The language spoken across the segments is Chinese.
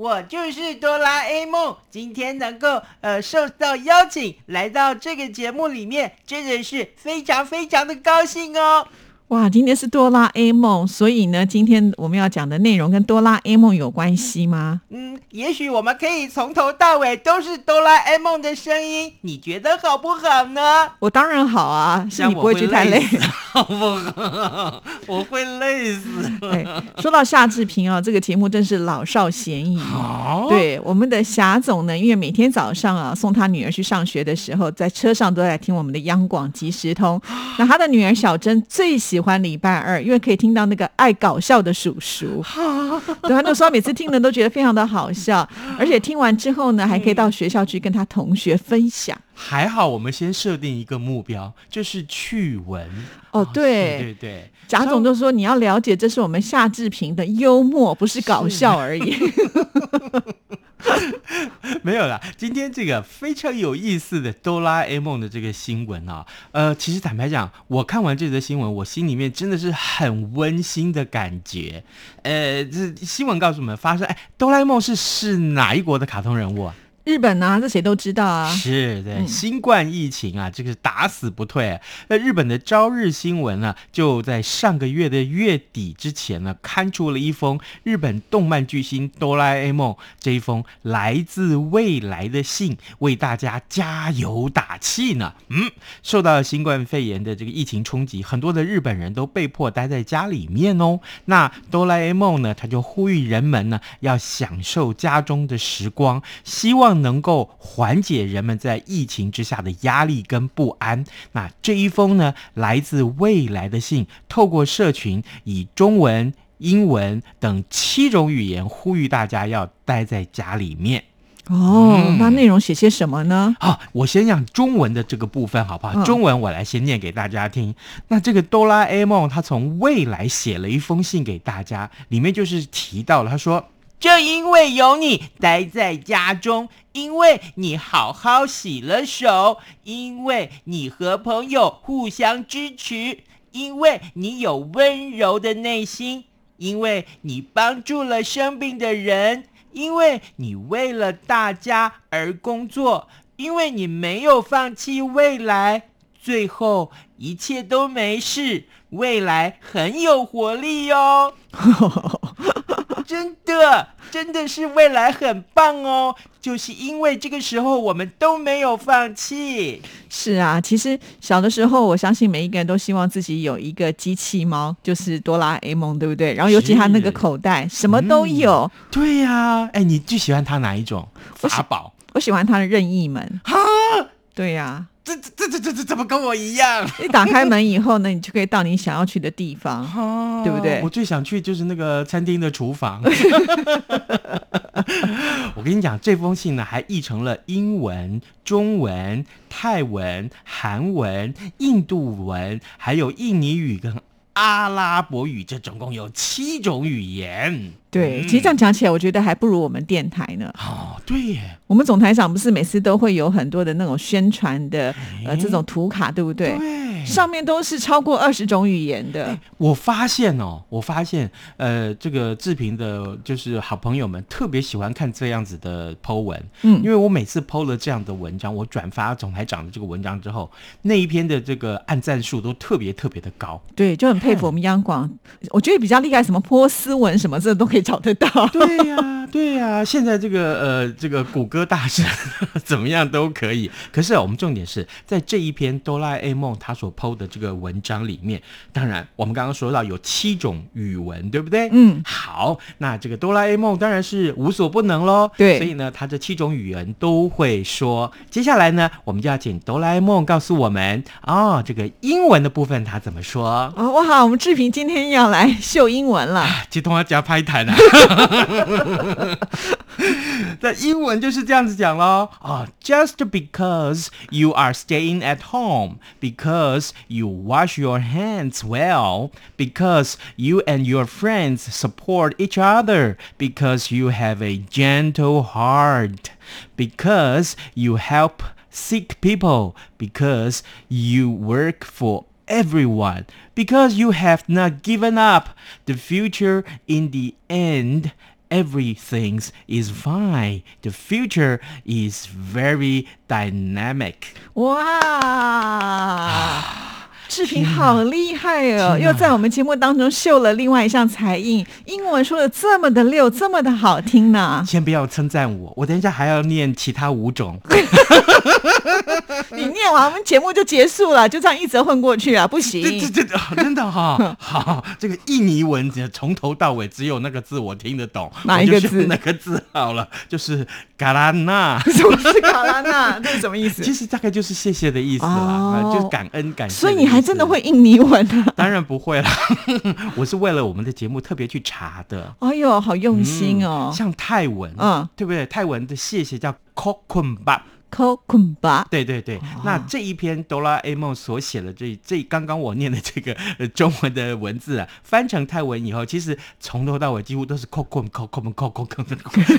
我就是哆啦 A 梦。今天能够呃受到邀请来到这个节目里面，真的是非常非常的高兴哦。哇，今天是哆啦 A 梦，所以呢，今天我们要讲的内容跟哆啦 A 梦有关系吗？嗯，也许我们可以从头到尾都是哆啦 A 梦的声音，你觉得好不好呢？我当然好啊，是你不会觉得太累，好不好？我会累死。对，说到夏志平啊，这个节目真是老少咸宜。对，我们的霞总呢，因为每天早上啊送他女儿去上学的时候，在车上都在听我们的央广即时通。那他的女儿小珍最喜喜欢礼拜二，因为可以听到那个爱搞笑的叔叔。对，他就说每次听的都觉得非常的好笑，而且听完之后呢，还可以到学校去跟他同学分享。还好，我们先设定一个目标，就是趣闻。哦，对对对，贾总就说你要了解，这是我们夏志平的幽默，不是搞笑而已。没有啦，今天这个非常有意思的哆啦 A 梦的这个新闻啊，呃，其实坦白讲，我看完这则新闻，我心里面真的是很温馨的感觉。呃，这新闻告诉我们，发生哎，哆啦 A 梦是是哪一国的卡通人物啊？日本啊，这谁都知道啊。是对新冠疫情啊，这个打死不退。那日本的朝日新闻呢，就在上个月的月底之前呢，刊出了一封日本动漫巨星哆啦 A 梦这一封来自未来的信，为大家加油打气呢。嗯，受到新冠肺炎的这个疫情冲击，很多的日本人都被迫待在家里面哦。那哆啦 A 梦呢，他就呼吁人们呢，要享受家中的时光，希望。能够缓解人们在疫情之下的压力跟不安。那这一封呢，来自未来的信，透过社群以中文、英文等七种语言呼吁大家要待在家里面。哦，那内容写些什么呢？好，我先讲中文的这个部分，好不好？中文我来先念给大家听。那这个哆啦 A 梦他从未来写了一封信给大家，里面就是提到了，他说。正因为有你待在家中，因为你好好洗了手，因为你和朋友互相支持，因为你有温柔的内心，因为你帮助了生病的人，因为你为了大家而工作，因为你没有放弃未来，最后一切都没事，未来很有活力哟。真的，真的是未来很棒哦！就是因为这个时候我们都没有放弃。是啊，其实小的时候，我相信每一个人都希望自己有一个机器猫，就是哆啦 A 梦，对不对？然后尤其他那个口袋什么都有。对呀，哎，你最喜欢他哪一种法宝？我喜欢他的任意门。哈，对呀。这这这这这怎么跟我一样？一打开门以后呢，你就可以到你想要去的地方，哦对不对？我最想去就是那个餐厅的厨房。我跟你讲，这封信呢还译成了英文、中文、泰文、韩文、印度文，还有印尼语跟阿拉伯语，这总共有七种语言。对，其实这样讲起来，我觉得还不如我们电台呢。哦，对耶，我们总台长不是每次都会有很多的那种宣传的呃这种图卡，对不对？对，上面都是超过二十种语言的。我发现哦，我发现呃，这个志平的就是好朋友们特别喜欢看这样子的 Po 文，嗯，因为我每次 Po 了这样的文章，我转发总台长的这个文章之后，那一篇的这个按赞数都特别特别的高。对，就很佩服我们央广，我觉得比较厉害，什么波斯文什么这都可以。找得到，对呀，对呀。现在这个呃，这个谷歌大神怎么样都可以。可是我们重点是在这一篇哆啦 A 梦他所 PO 的这个文章里面，当然我们刚刚说到有七种语文，对不对？嗯，好，那这个哆啦 A 梦当然是无所不能喽。对，所以呢，他这七种语言都会说。接下来呢，我们就要请哆啦 A 梦告诉我们哦，这个英文的部分他怎么说？哦，哇，我们志平今天要来秀英文了，接通要加拍台呢。在英文就是这样子讲咯。啊，just because you are staying at home, because you wash your hands well, because you and your friends support each other, because you have a gentle heart, because you help sick people, because you work for everyone, because you have not given up. The future in the end everything is fine. The future is very dynamic. 哇！志平好厉害哦，又在我们节目当中秀了另外一项才艺，英文说的这么的溜，这么的好听呢。先不要称赞我，我等一下还要念其他五种。你念完我们节目就结束了，就这样一直混过去啊？不行，这这这真的哈，好，这个印尼文从头到尾只有那个字我听得懂，哪一个字？那个字好了，就是嘎拉纳。什么是嘎拉纳？这是什么意思？其实大概就是谢谢的意思啦，就是感恩感谢。所以你还真的会印尼文啊？当然不会了，我是为了我们的节目特别去查的。哎呦，好用心哦！像泰文，嗯，对不对？泰文的谢谢叫 kokumba。科昆巴，对对对，那这一篇哆啦 A 梦所写的这这刚刚我念的这个中文的文字啊，翻成泰文以后，其实从头到尾几乎都是扣扣扣扣扣扣扣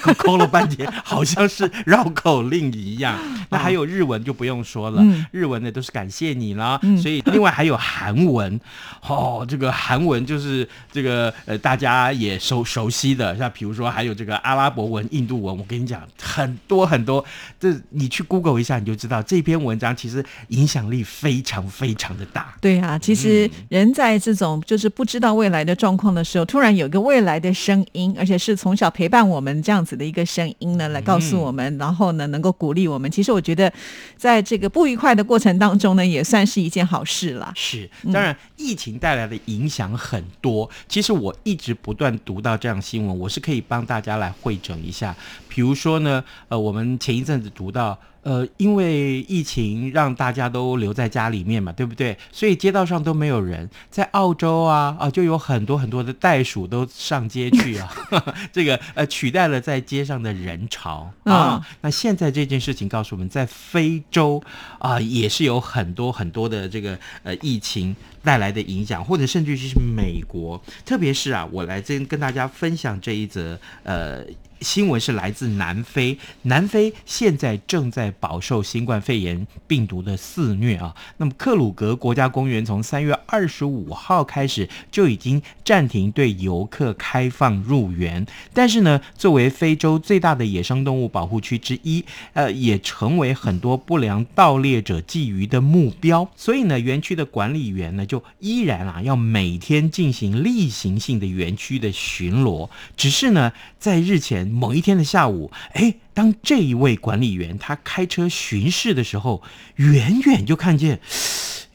扣扣了半天，好像是绕口令一样。那还有日文就不用说了，日文的都是感谢你啦。所以另外还有韩文，哦，这个韩文就是这个呃大家也熟熟悉的，像比如说还有这个阿拉伯文、印度文，我跟你讲很多很多，这你去。去 Google 一下，你就知道这篇文章其实影响力非常非常的大。对啊，其实人在这种就是不知道未来的状况的时候，突然有一个未来的声音，而且是从小陪伴我们这样子的一个声音呢，来告诉我们，然后呢能够鼓励我们。其实我觉得，在这个不愉快的过程当中呢，也算是一件好事了。是，当然疫情带来的影响很多。其实我一直不断读到这样新闻，我是可以帮大家来会诊一下。比如说呢，呃，我们前一阵子读到。呃，因为疫情让大家都留在家里面嘛，对不对？所以街道上都没有人。在澳洲啊，啊，就有很多很多的袋鼠都上街去啊，这个呃取代了在街上的人潮啊。那现在这件事情告诉我们在非洲啊，也是有很多很多的这个呃疫情带来的影响，或者甚至是美国，特别是啊，我来这跟大家分享这一则呃。新闻是来自南非，南非现在正在饱受新冠肺炎病毒的肆虐啊。那么克鲁格国家公园从三月二十五号开始就已经暂停对游客开放入园，但是呢，作为非洲最大的野生动物保护区之一，呃，也成为很多不良盗猎者觊觎的目标。所以呢，园区的管理员呢，就依然啊要每天进行例行性的园区的巡逻，只是呢，在日前。某一天的下午，哎，当这一位管理员他开车巡视的时候，远远就看见，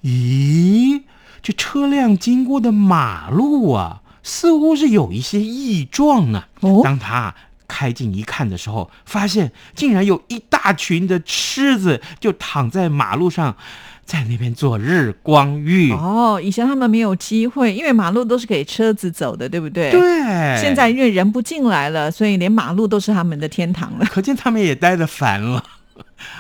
咦，这车辆经过的马路啊，似乎是有一些异状啊。当他开近一看的时候，发现竟然有一大群的狮子就躺在马路上。在那边做日光浴哦，以前他们没有机会，因为马路都是给车子走的，对不对？对。现在因为人不进来了，所以连马路都是他们的天堂了。可见他们也待得烦了。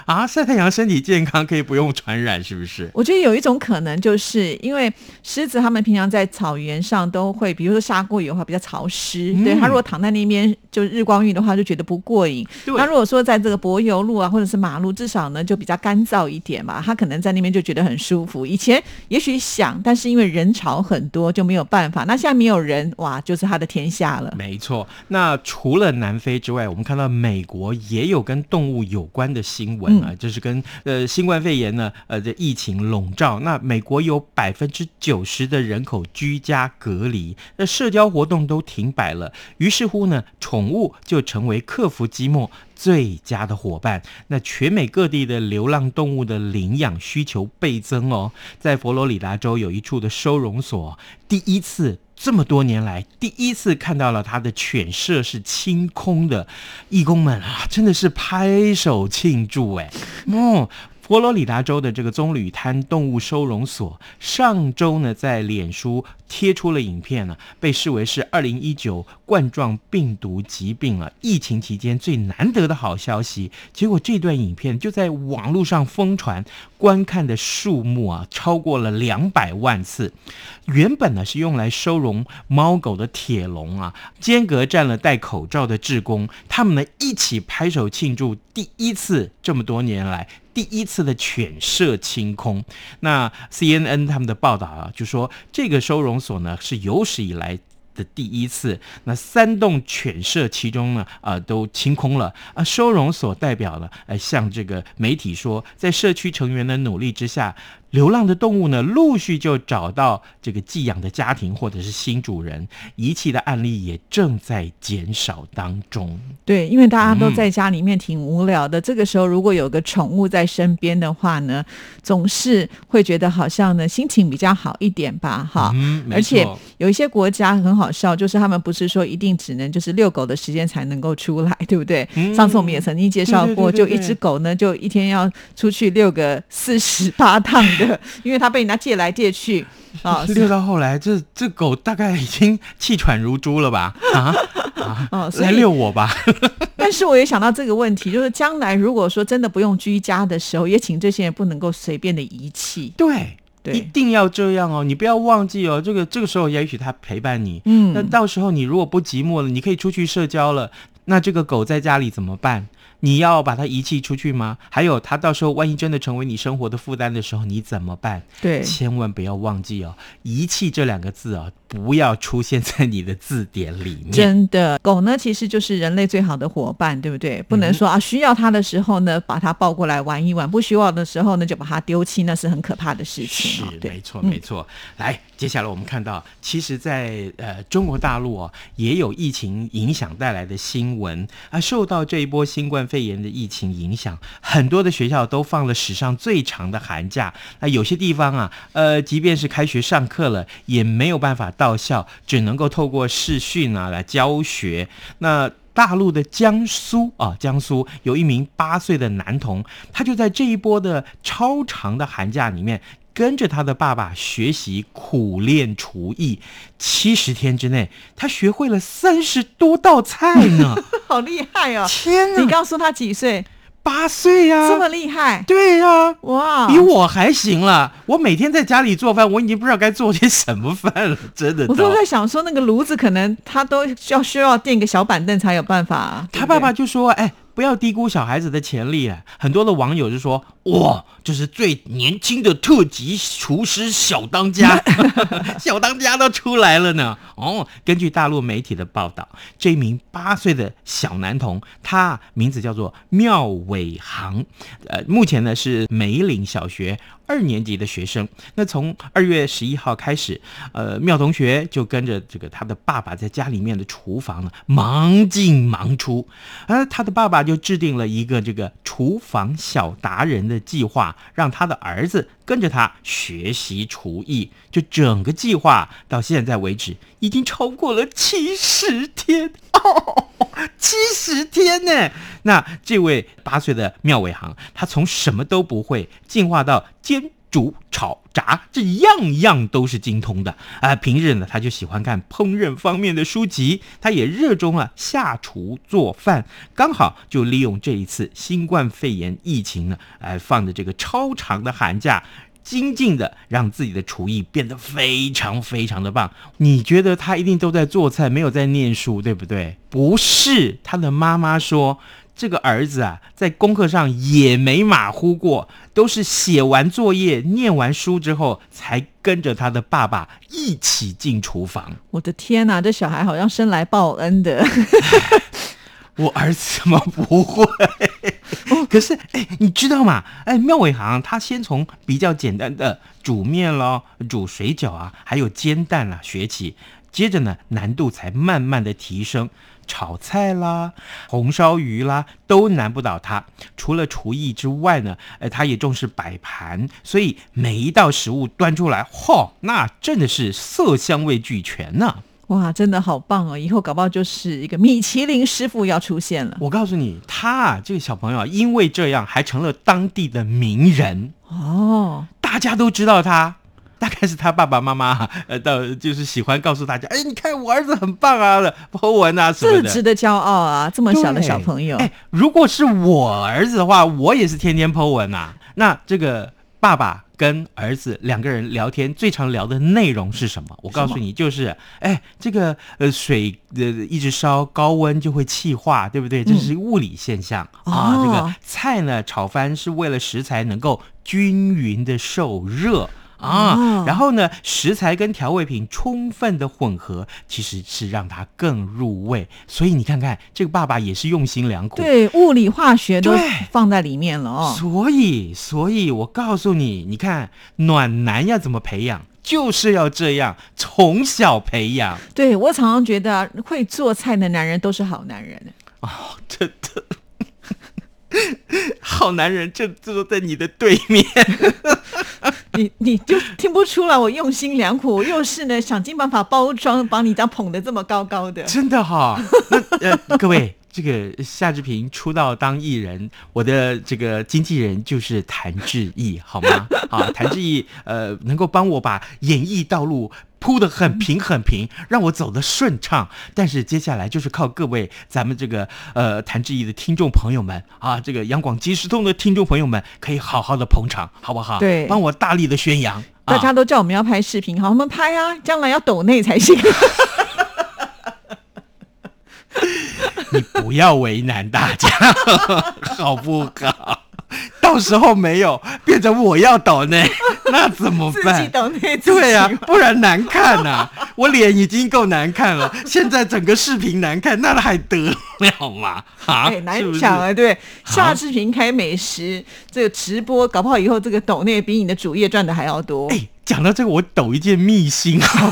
啊，晒太阳身体健康可以不用传染，是不是？我觉得有一种可能，就是因为狮子它们平常在草原上都会，比如说下过雨的话比较潮湿，对它如果躺在那边就日光浴的话就觉得不过瘾。那如果说在这个柏油路啊或者是马路，至少呢就比较干燥一点嘛，它可能在那边就觉得很舒服。以前也许想，但是因为人潮很多就没有办法。那现在没有人，哇，就是他的天下了。没错。那除了南非之外，我们看到美国也有跟动物有关的新闻啊，就是跟呃新冠肺炎呢呃的疫情笼罩。那美国有百分之九十的人口居家隔离，那社交活动都停摆了。于是乎呢，宠物就成为克服寂寞最佳的伙伴。那全美各地的流浪动物的领养需求倍增哦。在佛罗里达州有一处的收容所，第一次。这么多年来，第一次看到了他的犬舍是清空的，义工们啊，真的是拍手庆祝哎！哦，佛罗里达州的这个棕榈滩动物收容所上周呢，在脸书贴出了影片呢，被视为是二零一九冠状病毒疾病啊疫情期间最难得的好消息。结果这段影片就在网络上疯传，观看的数目啊超过了两百万次。原本呢是用来收容猫狗的铁笼啊，间隔站了戴口罩的志工，他们呢一起拍手庆祝第一次这么多年来。第一次的犬舍清空，那 CNN 他们的报道啊，就说这个收容所呢是有史以来的第一次，那三栋犬舍其中呢啊都清空了啊，收容所代表了，呃向这个媒体说，在社区成员的努力之下。流浪的动物呢，陆续就找到这个寄养的家庭或者是新主人，遗弃的案例也正在减少当中。对，因为大家都在家里面挺无聊的，这个时候如果有个宠物在身边的话呢，总是会觉得好像呢心情比较好一点吧，哈。嗯，而且有一些国家很好笑，就是他们不是说一定只能就是遛狗的时间才能够出来，对不对？上次我们也曾经介绍过，就一只狗呢，就一天要出去遛个四十八趟的。因为他被人家借来借去啊，遛到后来，这这狗大概已经气喘如猪了吧？啊 啊，来遛我吧！但是我也想到这个问题，就是将来如果说真的不用居家的时候，也请这些人不能够随便的遗弃。对，一定要这样哦！你不要忘记哦，这个这个时候也许他陪伴你，嗯，那到时候你如果不寂寞了，你可以出去社交了，那这个狗在家里怎么办？你要把它遗弃出去吗？还有，它到时候万一真的成为你生活的负担的时候，你怎么办？对，千万不要忘记哦，“遗弃”这两个字啊。不要出现在你的字典里面。真的，狗呢其实就是人类最好的伙伴，对不对？不能说啊，需要它的时候呢，把它抱过来玩一玩；不需要的时候呢，就把它丢弃，那是很可怕的事情。是，没错，没错。来，接下来我们看到，其实，在呃中国大陆哦，也有疫情影响带来的新闻啊。受到这一波新冠肺炎的疫情影响，很多的学校都放了史上最长的寒假。那有些地方啊，呃，即便是开学上课了，也没有办法到。校只能够透过视讯啊来教学。那大陆的江苏啊，江苏有一名八岁的男童，他就在这一波的超长的寒假里面，跟着他的爸爸学习苦练厨艺。七十天之内，他学会了三十多道菜呢，好厉害哦！天哪！你告诉他几岁？八岁呀，这么厉害？对呀，哇，比我还行了。我每天在家里做饭，我已经不知道该做些什么饭了，真的。我都在想说，那个炉子可能他都要需要垫个小板凳才有办法。他爸爸就说：“哎。”不要低估小孩子的潜力啊！很多的网友就说：“哇，这是最年轻的特级厨师小当家，小当家都出来了呢。”哦，根据大陆媒体的报道，这名八岁的小男童，他名字叫做廖伟航，呃，目前呢是梅岭小学。二年级的学生，那从二月十一号开始，呃，妙同学就跟着这个他的爸爸在家里面的厨房呢忙进忙出，而他的爸爸就制定了一个这个厨房小达人的的计划，让他的儿子跟着他学习厨艺。就整个计划到现在为止，已经超过了七十天哦，七十天呢！那这位八岁的妙伟航，他从什么都不会，进化到坚、煮、炒、炸，这样样都是精通的啊！平日呢，他就喜欢看烹饪方面的书籍，他也热衷啊下厨做饭。刚好就利用这一次新冠肺炎疫情呢，哎，放的这个超长的寒假。精进的让自己的厨艺变得非常非常的棒。你觉得他一定都在做菜，没有在念书，对不对？不是，他的妈妈说，这个儿子啊，在功课上也没马虎过，都是写完作业、念完书之后，才跟着他的爸爸一起进厨房。我的天哪，这小孩好像生来报恩的。我儿子怎么不会？可是，哎，你知道吗？哎，妙伟航他先从比较简单的煮面咯、煮水饺啊，还有煎蛋啦学起，接着呢，难度才慢慢的提升。炒菜啦、红烧鱼啦，都难不倒他。除了厨艺之外呢，哎，他也重视摆盘，所以每一道食物端出来，嚯，那真的是色香味俱全呢。哇，真的好棒哦！以后搞不好就是一个米其林师傅要出现了。我告诉你，他啊，这个小朋友啊，因为这样还成了当地的名人，哦，大家都知道他。大概是他爸爸妈妈呃，到就是喜欢告诉大家，哎，你看我儿子很棒啊的博文啊什么的，这值得骄傲啊！这么小的小朋友，哎，如果是我儿子的话，我也是天天 po 文呐。那这个爸爸跟儿子两个人聊天，最常聊的内容是什么？我告诉你，就是哎，这个呃水呃一直烧，高温就会气化，对不对？这是物理现象、啊。这个菜呢炒翻是为了食材能够均匀的受热。啊，然后呢，食材跟调味品充分的混合，其实是让它更入味。所以你看看，这个爸爸也是用心良苦，对，物理化学都放在里面了哦。所以，所以我告诉你，你看暖男要怎么培养，就是要这样从小培养。对我常常觉得，会做菜的男人都是好男人哦，真的。好男人就坐在你的对面，你你就听不出来我用心良苦，又是呢想尽办法包装，把你家捧得这么高高的，真的哈。呃，各位，这个夏志平出道当艺人，我的这个经纪人就是谭志毅，好吗？啊，谭志毅，呃，能够帮我把演艺道路。铺得很平很平，让我走得顺畅。但是接下来就是靠各位咱们这个呃谭志毅的听众朋友们啊，这个央广即时通的听众朋友们，可以好好的捧场，好不好？对，帮我大力的宣扬。大家都叫我们要拍视频，好，我们拍啊，将来要抖内才行。你不要为难大家，好不好？到时候没有变成我要抖呢，那怎么办？自己倒内对呀，不然难看呐。我脸已经够难看了，现在整个视频难看，那还得了嘛？啊，难讲啊，对。下视频开美食，这个直播搞不好以后这个抖内比你的主业赚的还要多。哎，讲到这个，我抖一件秘辛 好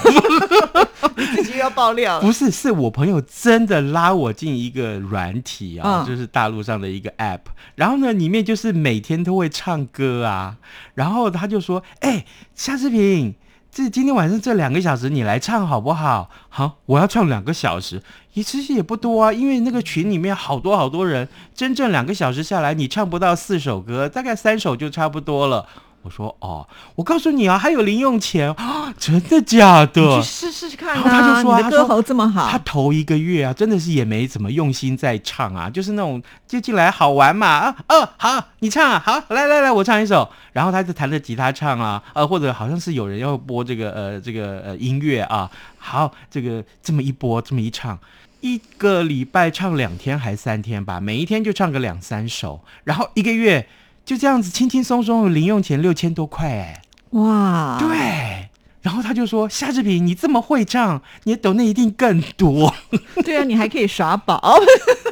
自己要爆料？不是，是我朋友真的拉我进一个软体啊，就是大陆上的一个 App，然后呢，里面就是每天都会唱歌啊，然后他就说：“哎，夏志平。”这今天晚上这两个小时你来唱好不好？好，我要唱两个小时，也其实也不多啊，因为那个群里面好多好多人，真正两个小时下来，你唱不到四首歌，大概三首就差不多了。我说哦，我告诉你啊，还有零用钱啊，真的假的？去试试看啊！他就说你的歌喉这么好，他头一个月啊，真的是也没怎么用心在唱啊，就是那种就进来好玩嘛啊哦好，你唱啊好，来来来，我唱一首，然后他就弹着吉他唱啊，呃或者好像是有人要播这个呃这个呃音乐啊，好这个这么一播这么一唱，一个礼拜唱两天还三天吧，每一天就唱个两三首，然后一个月。就这样子轻轻松松，零用钱六千多块哎，哇！对，然后他就说：“夏志平，你这么会唱，你的抖那一定更多。”对啊，你还可以耍宝。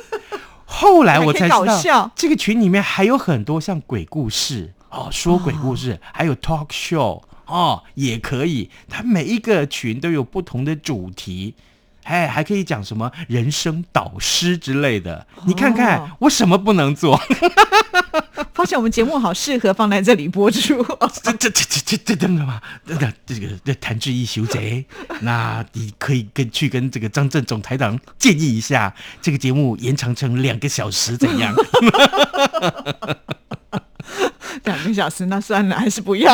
后来我才知道，这个群里面还有很多像鬼故事哦，说鬼故事，还有 talk show 哦，也可以。他每一个群都有不同的主题。哎，还可以讲什么人生导师之类的，你看看我什么不能做？发现我们节目好适合放在这里播出。这这这这这真的吗？真的这个这谭志毅修贼，那你可以跟去跟这个张正总台长建议一下，这个节目延长成两个小时怎样？两个小时，那算了，还是不要。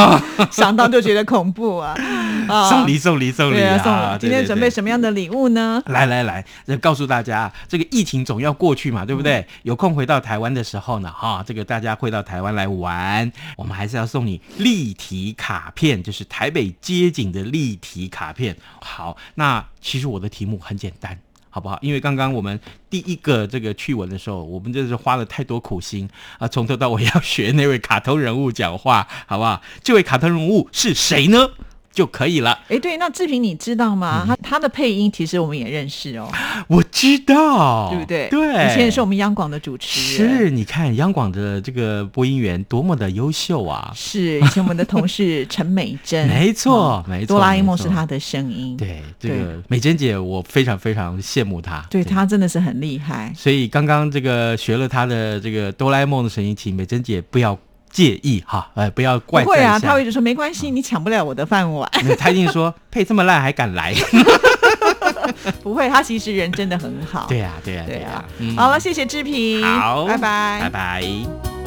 想到就觉得恐怖啊！送礼送礼送礼啊！今天准备什么样的礼物呢？来来来，告诉大家，这个疫情总要过去嘛，对不对？有空回到台湾的时候呢，哈，这个大家会到台湾来玩，我们还是要送你立体卡片，就是台北街景的立体卡片。好，那其实我的题目很简单。好不好？因为刚刚我们第一个这个趣闻的时候，我们真是花了太多苦心啊，从头到尾要学那位卡通人物讲话，好不好？这位卡通人物是谁呢？就可以了。哎，对，那志平你知道吗？他他的配音其实我们也认识哦。我知道，对不对？对，以前也是我们央广的主持人。是，你看央广的这个播音员多么的优秀啊！是，以前我们的同事陈美珍，没错，没错，哆啦 A 梦是他的声音。对，这个美珍姐，我非常非常羡慕她。对她真的是很厉害。所以刚刚这个学了她的这个哆啦 A 梦的声音，请美珍姐不要。介意哈，哎，不要怪。不会啊，他会就说没关系，你抢不了我的饭碗。他一定说 配这么烂还敢来。不会，他其实人真的很好。对呀、对呀、对啊呀、嗯好了，谢谢志平，好，拜拜，拜拜。